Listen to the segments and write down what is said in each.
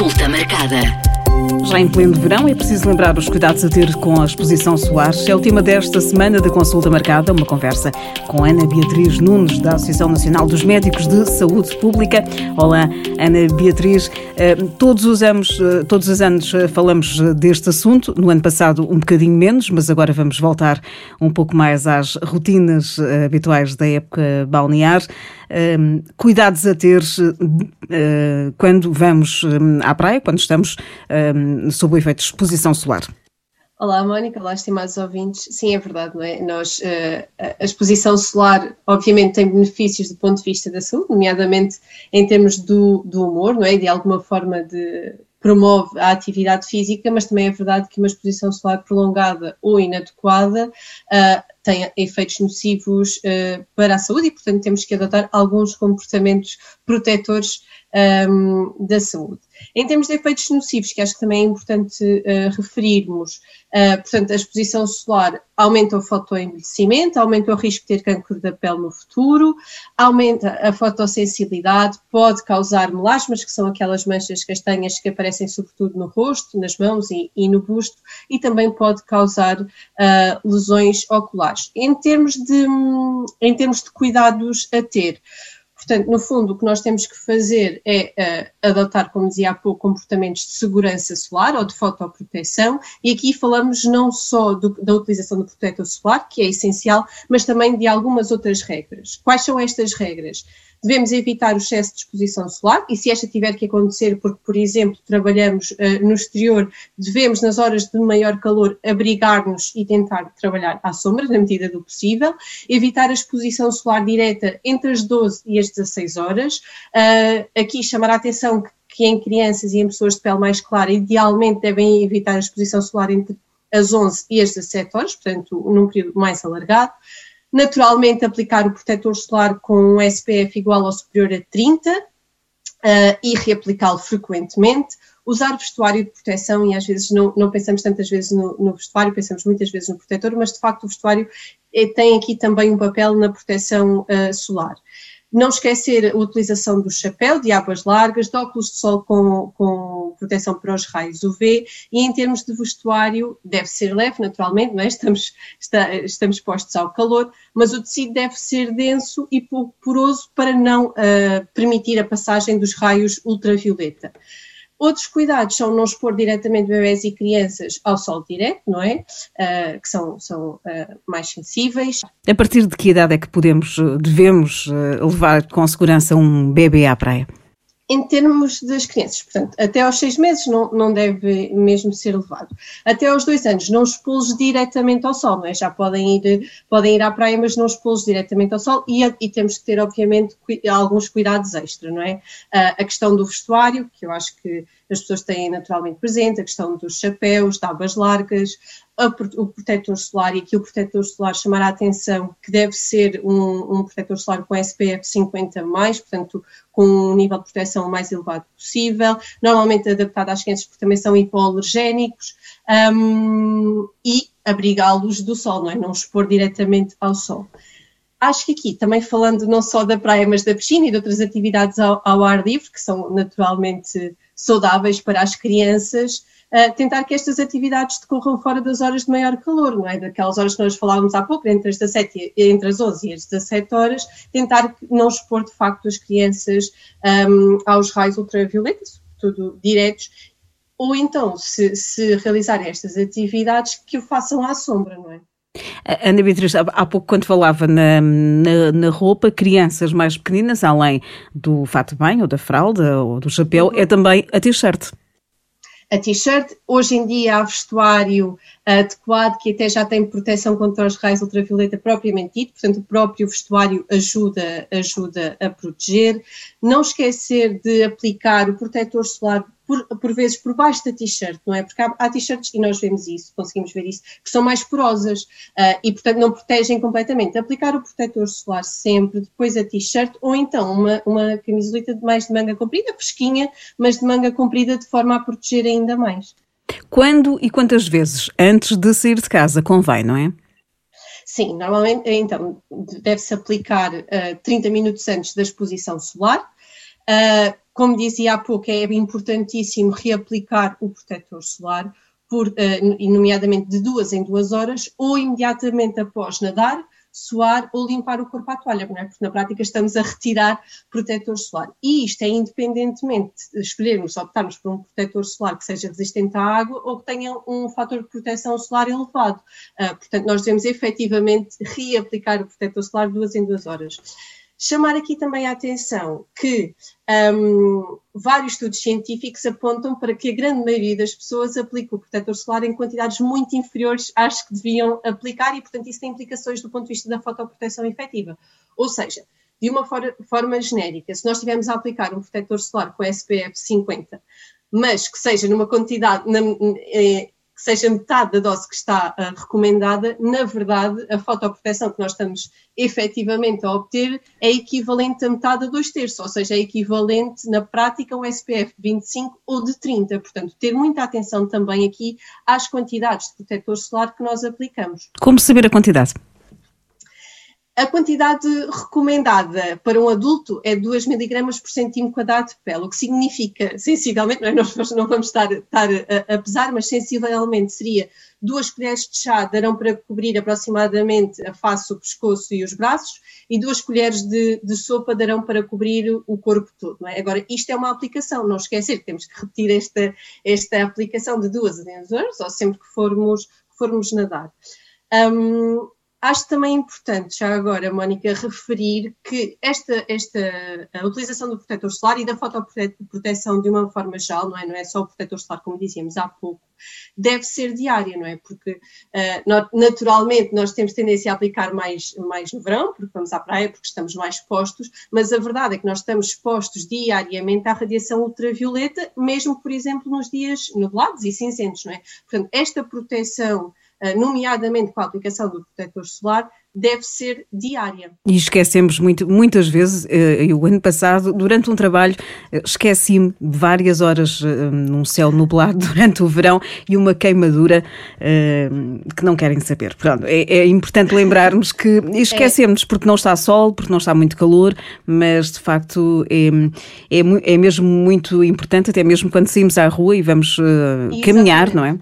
Consulta marcada. Já em pleno verão, é preciso lembrar os cuidados a ter com a exposição solar. É o tema desta semana da consulta marcada, uma conversa com Ana Beatriz Nunes, da Associação Nacional dos Médicos de Saúde Pública. Olá, Ana Beatriz. Eh, todos os anos, eh, todos os anos eh, falamos deste assunto. No ano passado, um bocadinho menos, mas agora vamos voltar um pouco mais às rotinas habituais da época balnear. Cuidados a ter quando vamos à praia, quando estamos sob o efeito de exposição solar. Olá, Mónica, olá, estimados ouvintes. Sim, é verdade, não é? Nós, uh, a exposição solar, obviamente, tem benefícios do ponto de vista da saúde, nomeadamente em termos do, do humor, não é? De alguma forma de promove a atividade física, mas também é verdade que uma exposição solar prolongada ou inadequada uh, tem efeitos nocivos uh, para a saúde e, portanto, temos que adotar alguns comportamentos protetores um, da saúde. Em termos de efeitos nocivos, que acho que também é importante uh, referirmos, uh, portanto, a exposição solar aumenta o fotoenvelhecimento, aumenta o risco de ter cancro da pele no futuro, aumenta a fotossensibilidade, pode causar melasmas, que são aquelas manchas castanhas que aparecem sobretudo no rosto, nas mãos e, e no busto, e também pode causar uh, lesões oculares. Em termos de, em termos de cuidados a ter, Portanto, no fundo, o que nós temos que fazer é uh, adotar, como dizia há pouco, comportamentos de segurança solar ou de fotoproteção, e aqui falamos não só do, da utilização do protetor solar, que é essencial, mas também de algumas outras regras. Quais são estas regras? Devemos evitar o excesso de exposição solar e se esta tiver que acontecer porque, por exemplo, trabalhamos uh, no exterior, devemos, nas horas de maior calor, abrigar-nos e tentar trabalhar à sombra, na medida do possível. Evitar a exposição solar direta entre as 12 e as 16 horas. Uh, aqui chamar a atenção que, que em crianças e em pessoas de pele mais clara, idealmente devem evitar a exposição solar entre as 11 e as 17 horas, portanto, num período mais alargado. Naturalmente, aplicar o protetor solar com um SPF igual ou superior a 30 uh, eh, e reaplicá-lo frequentemente. Usar vestuário de proteção, e às vezes não, não pensamos tantas vezes no, no, vestuário, pensamos muitas vezes no protetor, mas de facto o vestuário eh, tem aqui também um papel na proteção uh, solar. Não esquecer a utilização do chapéu de abas largas, de óculos de sol com, com proteção para os raios UV e em termos de vestuário deve ser leve, naturalmente, não é? estamos, está, estamos expostos ao calor, mas o tecido deve ser denso e poroso para não uh, permitir a passagem dos raios ultravioleta. Outros cuidados são não expor diretamente bebés e crianças ao sol direto, não é? Uh, que são, são uh, mais sensíveis. A partir de que idade é que podemos, devemos levar com segurança um bebê à praia? Em termos das crianças. Portanto, até aos seis meses não, não deve mesmo ser levado. Até aos dois anos, não expô-los diretamente ao sol, não é? Já podem ir, podem ir à praia, mas não expô-los diretamente ao sol e, e, temos que ter, obviamente, alguns cuidados extra, não é? a questão do vestuário, que eu acho que as pessoas têm naturalmente presente, a questão dos chapéus, abas largas, o protetor solar, e aqui o protetor solar chamar a atenção que deve ser um, um protetor solar com SPF 50+, portanto com um nível de proteção mais elevado possível, normalmente adaptado às crianças porque também são hipoalergénicos, um, e abrigá-los do sol, não é? Não expor diretamente ao sol acho que aqui, também falando não só da praia, mas da piscina e de outras atividades ao, ao ar livre, que são naturalmente saudáveis para as crianças, uh, tentar que estas atividades decorram fora das horas de maior calor, não é? Daquelas horas que nós falávamos há pouco, entre as, 17, entre as 11 e as 17 horas, tentar não expor de facto as crianças um, aos raios ultravioletas, sobretudo diretos, ou então, se, se realizarem estas atividades, que o façam à sombra, não é? Ana Beatriz, há pouco quando falava na, na, na, roupa, crianças mais pequeninas, além do fato de banho, ou da fralda, ou do chapéu, uhum. é também a t-shirt. A t-shirt, hoje em dia há vestuário adequado que até já tem proteção contra os raios ultravioleta propriamente dito, portanto o próprio vestuário ajuda, ajuda a proteger. Não esquecer de aplicar o protetor solar por, por vezes por baixo da t-shirt, não é? Porque há, há t-shirts, e nós vemos isso, conseguimos ver isso, que são mais porosas uh, e, portanto, não protegem completamente. Aplicar o protetor solar sempre, depois a t-shirt, ou então uma, uma camisolita de mais de manga comprida, fresquinha, mas de manga comprida, de forma a proteger ainda mais. Quando e quantas vezes antes de sair de casa convém, não é? Sim, normalmente, então, deve-se aplicar uh, ah, 30 minutos antes da exposição solar. Uh, como dizia há pouco, é importantíssimo reaplicar o protetor solar, por, uh, nomeadamente de duas em duas horas, ou imediatamente após nadar, suar ou limpar o corpo à toalha, não é? porque na prática estamos a retirar protetor solar. E isto é independentemente de escolhermos, optarmos por um protetor solar que seja resistente à água ou que tenha um fator de proteção solar elevado. Uh, portanto, nós devemos efetivamente reaplicar o protetor solar duas em duas horas. Chamar aqui também a atenção que um, vários estudos científicos apontam para que a grande maioria das pessoas aplica o protetor solar em quantidades muito inferiores às que deviam aplicar e, portanto, isso tem implicações do ponto de vista da fotoproteção efetiva. Ou seja, de uma for forma genérica, se nós estivermos a aplicar um protetor solar com SPF 50, mas que seja numa quantidade, na, eh, que seja metade da dose que está uh, recomendada, na verdade, a fotoproteção que nós estamos efetivamente a obter é equivalente a metade a dois terços, ou seja, é equivalente na prática a um SPF 25 ou de 30. Portanto, ter muita atenção também aqui às quantidades de protetor solar que nós aplicamos. Como saber a quantidade? A quantidade recomendada para um adulto é 2 miligramas por centímetro quadrado de pele, o que significa, sensivelmente, não é? nós não vamos estar, estar a, a, pesar, mas sensivelmente seria duas colheres de chá darão para cobrir aproximadamente a face, o pescoço e os braços, e duas colheres de, de sopa darão para cobrir o corpo todo. É? Agora, isto é uma aplicação, não esquecer que temos que repetir esta, esta aplicação de duas a 10 horas, ou sempre que formos, formos nadar. Um, Acho também importante, já agora, Mónica, referir que esta, esta a utilização do protetor solar e da fotoproteção de uma forma geral, não é, não é só o protetor solar, como dizíamos há pouco, deve ser diária, não é? Porque uh, naturalmente nós temos tendência a aplicar mais, mais no verão, porque vamos à praia, porque estamos mais expostos, mas a verdade é que nós estamos expostos diariamente à radiação ultravioleta, mesmo, por exemplo, nos dias nublados e cinzentos, não é? Portanto, esta proteção nomeadamente com a aplicação do protetor solar, deve ser diária. E esquecemos muito, muitas vezes, eh, eu o ano passado, durante um trabalho, eh, esqueci-me de várias horas num céu nublado durante o verão e uma queimadura que não querem saber. Pronto, é, é importante lembrarmos que esquecemos porque não está sol, porque não está muito calor, mas de facto é, é, é mesmo muito importante, até mesmo quando saímos à rua e vamos caminhar, não é?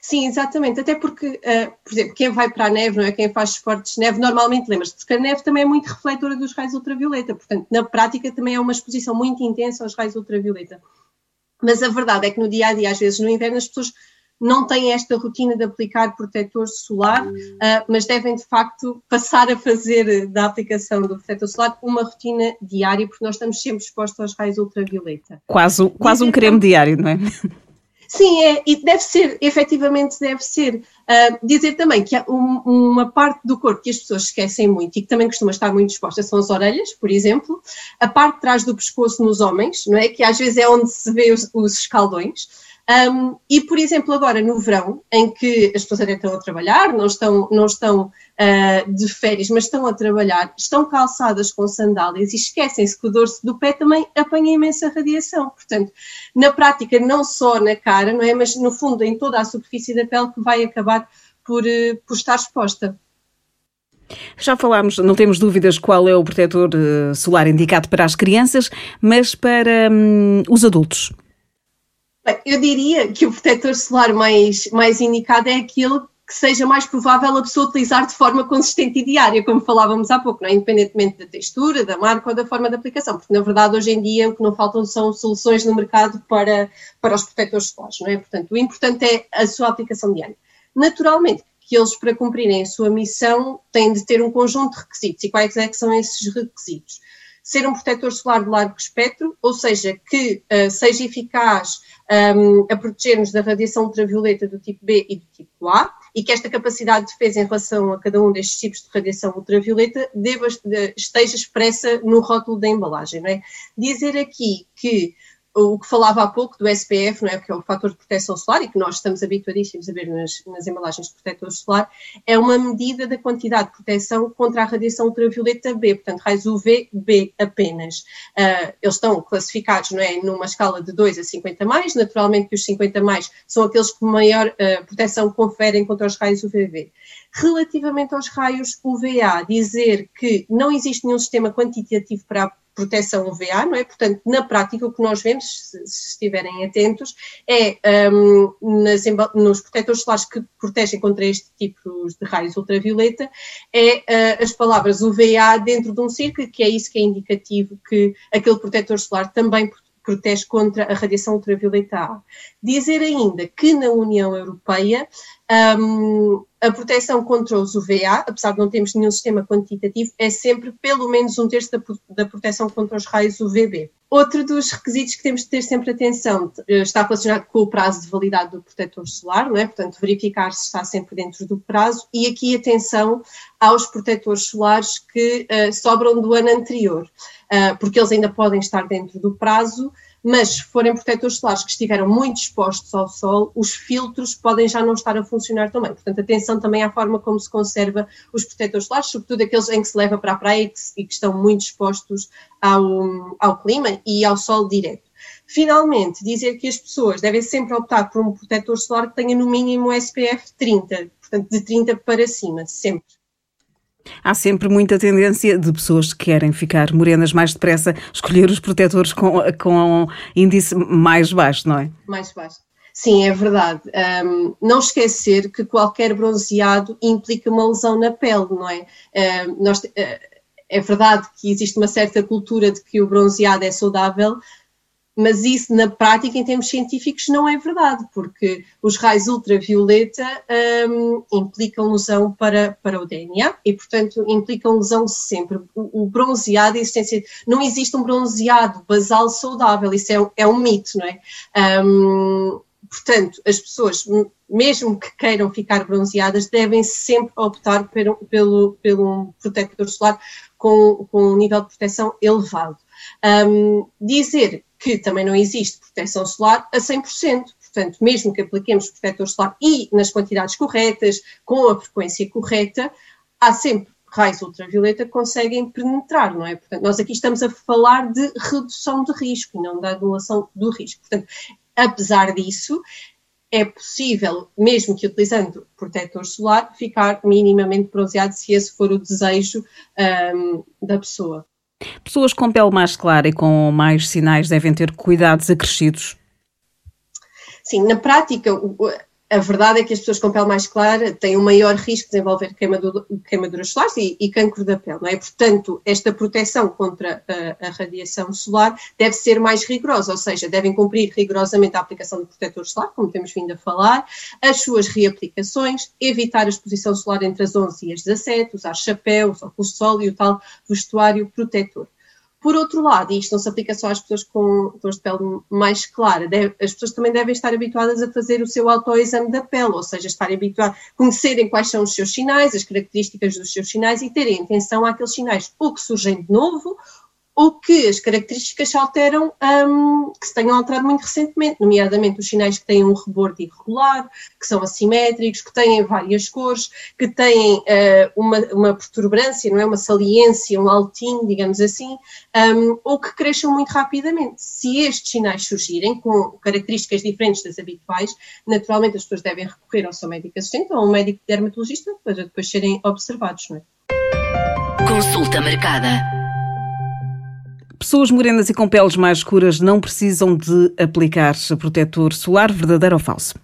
Sim, exatamente. Até porque, uh, por exemplo, quem vai para a neve, não é? Quem faz esportes de neve, normalmente lembra-se que a neve também é muito refletora dos raios ultravioleta. Portanto, na prática também é uma exposição muito intensa aos raios ultravioleta. Mas a verdade é que no dia a dia, às vezes no inverno, as pessoas não têm esta rotina de aplicar protetor solar, uh, mas devem de facto passar a fazer da aplicação do protetor solar uma rotina diária, porque nós estamos sempre expostos aos raios ultravioleta. Quase, quase um creme diário, não é? Sim, é, e deve ser, efetivamente deve ser. Uh, dizer também que há um, uma parte do corpo que as pessoas esquecem muito e que também costuma estar muito exposta são as orelhas, por exemplo, a parte de trás do pescoço nos homens, não é? Que às vezes é onde se vê os, os escaldões. Um, e, por exemplo, agora no verão, em que as pessoas até estão a trabalhar, não estão, não estão uh, de férias, mas estão a trabalhar, estão calçadas com sandálias e esquecem-se que o dorso do pé também apanha imensa radiação. Portanto, na prática, não só na cara, não é? Mas no fundo, em toda a superfície da pele que vai acabar por, uh, por estar exposta. Já falámos, não temos dúvidas qual é o protetor uh, solar indicado para as crianças, mas para hum, os adultos. Eu diria que o protetor solar mais, mais indicado é aquele que seja mais provável a pessoa utilizar de forma consistente e diária, como falávamos há pouco, é? independentemente da textura, da marca ou da forma de aplicação, porque na verdade hoje em dia o que não faltam são soluções no mercado para, para os protetores solares, não é? Portanto, o importante é a sua aplicação diária. Naturalmente, que eles, para cumprirem a sua missão, têm de ter um conjunto de requisitos. E quais é que são esses requisitos? Ser um protetor solar de largo espectro, ou seja, que uh, seja eficaz um, a proteger-nos da radiação ultravioleta do tipo B e do tipo A, e que esta capacidade de defesa em relação a cada um destes tipos de radiação ultravioleta deva, esteja expressa no rótulo da embalagem. É? Dizer aqui que o que falava há pouco do SPF, não é? que é o fator de proteção solar e que nós estamos habituadíssimos a ver nas, nas embalagens de protetor solar, é uma medida da quantidade de proteção contra a radiação ultravioleta B, portanto, raios UVB apenas. Uh, eles estão classificados não é? numa escala de 2 a 50 mais, naturalmente que os 50 mais são aqueles que maior uh, proteção conferem contra os raios UVB. Relativamente aos raios UVA, dizer que não existe nenhum sistema quantitativo para proteção UVA, não é? Portanto, na prática, o que nós vemos, se, se estiverem atentos, é um, nas, nos protetores solares que protegem contra este tipo de raios ultravioleta, é uh, as palavras UVA dentro de um círculo, que é isso que é indicativo que aquele protetor solar também protege contra a radiação ultravioleta A. Dizer ainda que na União Europeia um, a proteção contra os UVA, apesar de não termos nenhum sistema quantitativo, é sempre pelo menos um terço da, da proteção contra os raios UVB. Outro dos requisitos que temos de ter sempre atenção eh, está relacionado com o prazo de validade do protetor solar, não é? portanto, verificar se está sempre dentro do prazo, e aqui atenção aos protetores solares que uh, sobram do ano anterior, uh, porque eles ainda podem estar dentro do prazo, mas se forem protetores solares que estiveram muito expostos ao sol, os filtros podem já não estar a funcionar também. Portanto, atenção também à forma como se conserva os protetores solares, sobretudo aqueles em que se leva para a praia e que, e que estão muito expostos ao, ao clima e ao sol direto. Finalmente, dizer que as pessoas devem sempre optar por um protetor solar que tenha no mínimo SPF 30, portanto, de 30 para cima, sempre. Há sempre muita tendência de pessoas que querem ficar morenas mais depressa escolher os protetores com, com índice mais baixo, não é? Mais baixo. Sim, é verdade. Um, não esquecer que qualquer bronzeado implica uma lesão na pele, não é? Um, nós, uh, é verdade que existe uma certa cultura de que o bronzeado é saudável, mas isso na prática, em termos científicos, não é verdade, porque os raios ultravioleta um, implicam lesão para, para o DNA e, portanto, implicam lesão sempre. O, o bronzeado, a existência, não existe um bronzeado basal saudável, isso é, é um mito, não é? Um, portanto, as pessoas, mesmo que queiram ficar bronzeadas, devem sempre optar pelo, pelo, pelo protetor solar com, com um nível de proteção elevado. Um, dizer que também não existe proteção solar a 100%. Portanto, mesmo que apliquemos protetor solar e nas quantidades corretas, com a frequência correta, há sempre raios ultravioleta que conseguem penetrar, não é? Portanto, nós aqui estamos a falar de redução de risco e não da anulação do risco. Portanto, apesar disso, é possível, mesmo que utilizando protetor solar, ficar minimamente bronzeado se esse for o desejo um, da pessoa. Pessoas com pele mais clara e com mais sinais devem ter cuidados acrescidos? Sim, na prática, a verdade é que as pessoas com pele mais clara têm um maior risco de desenvolver queimadura, queimaduras solares e, e cancro da pele, não é? Portanto, esta proteção contra a, a, radiação solar deve ser mais rigorosa, ou seja, devem cumprir rigorosamente a aplicação do protetor solar, como temos vindo a falar, as suas reaplicações, evitar a exposição solar entre as 11 e as 17, usar chapéus, óculos de sol e o tal vestuário protetor. Por outro lado, e isto não se aplica só às pessoas com tons de pele mais clara, deve, as pessoas também devem estar habituadas a fazer o seu autoexame da pele, ou seja, estarem habituadas, conhecerem quais são os seus sinais, as características dos seus sinais e terem atenção àqueles sinais. Ou que surgem de novo ou que as características se alteram, um, que se tenham alterado muito recentemente, nomeadamente os sinais que têm um rebordo irregular, que são assimétricos, que têm várias cores, que têm uh, uma, uma não é? uma saliência, um altinho, digamos assim, um, ou que cresçam muito rapidamente. Se estes sinais surgirem com características diferentes das habituais, naturalmente as pessoas devem recorrer ao seu médico assistente ou ao médico dermatologista para depois serem observados. Não é? Consulta marcada. Pessoas morenas e com peles mais escuras não precisam de aplicar protetor solar, verdadeiro ou falso?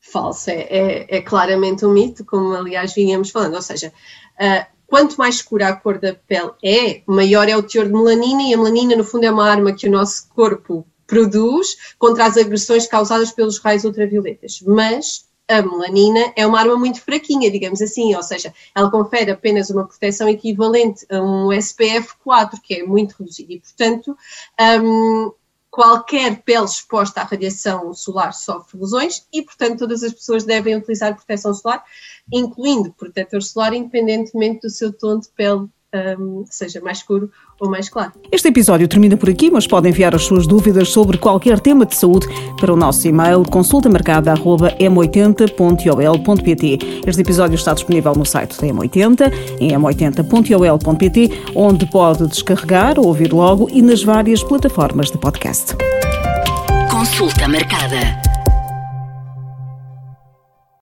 Falso, é, é, é claramente um mito, como aliás vinhamos falando, ou seja, uh, quanto mais escura a cor da pele é, maior é o teor de melanina, e a melanina, no fundo, é uma arma que o nosso corpo produz contra as agressões causadas pelos raios ultravioletas. Mas a melanina é uma arma muito fraquinha, digamos assim, ou seja, ela confere apenas uma proteção equivalente a um SPF 4, que é muito reduzido, e portanto, um, qualquer pele exposta à radiação solar sofre lesões e, portanto, todas as pessoas devem utilizar proteção solar, incluindo protetor solar, independentemente do seu tom de pele um, seja mais escuro ou mais claro. Este episódio termina por aqui, mas pode enviar as suas dúvidas sobre qualquer tema de saúde para o nosso e-mail consultamarcada.m80.ol.pt. Este episódio está disponível no site da M80, em m80.ol.pt, onde pode descarregar ou ouvir logo e nas várias plataformas de podcast. Consulta marcada.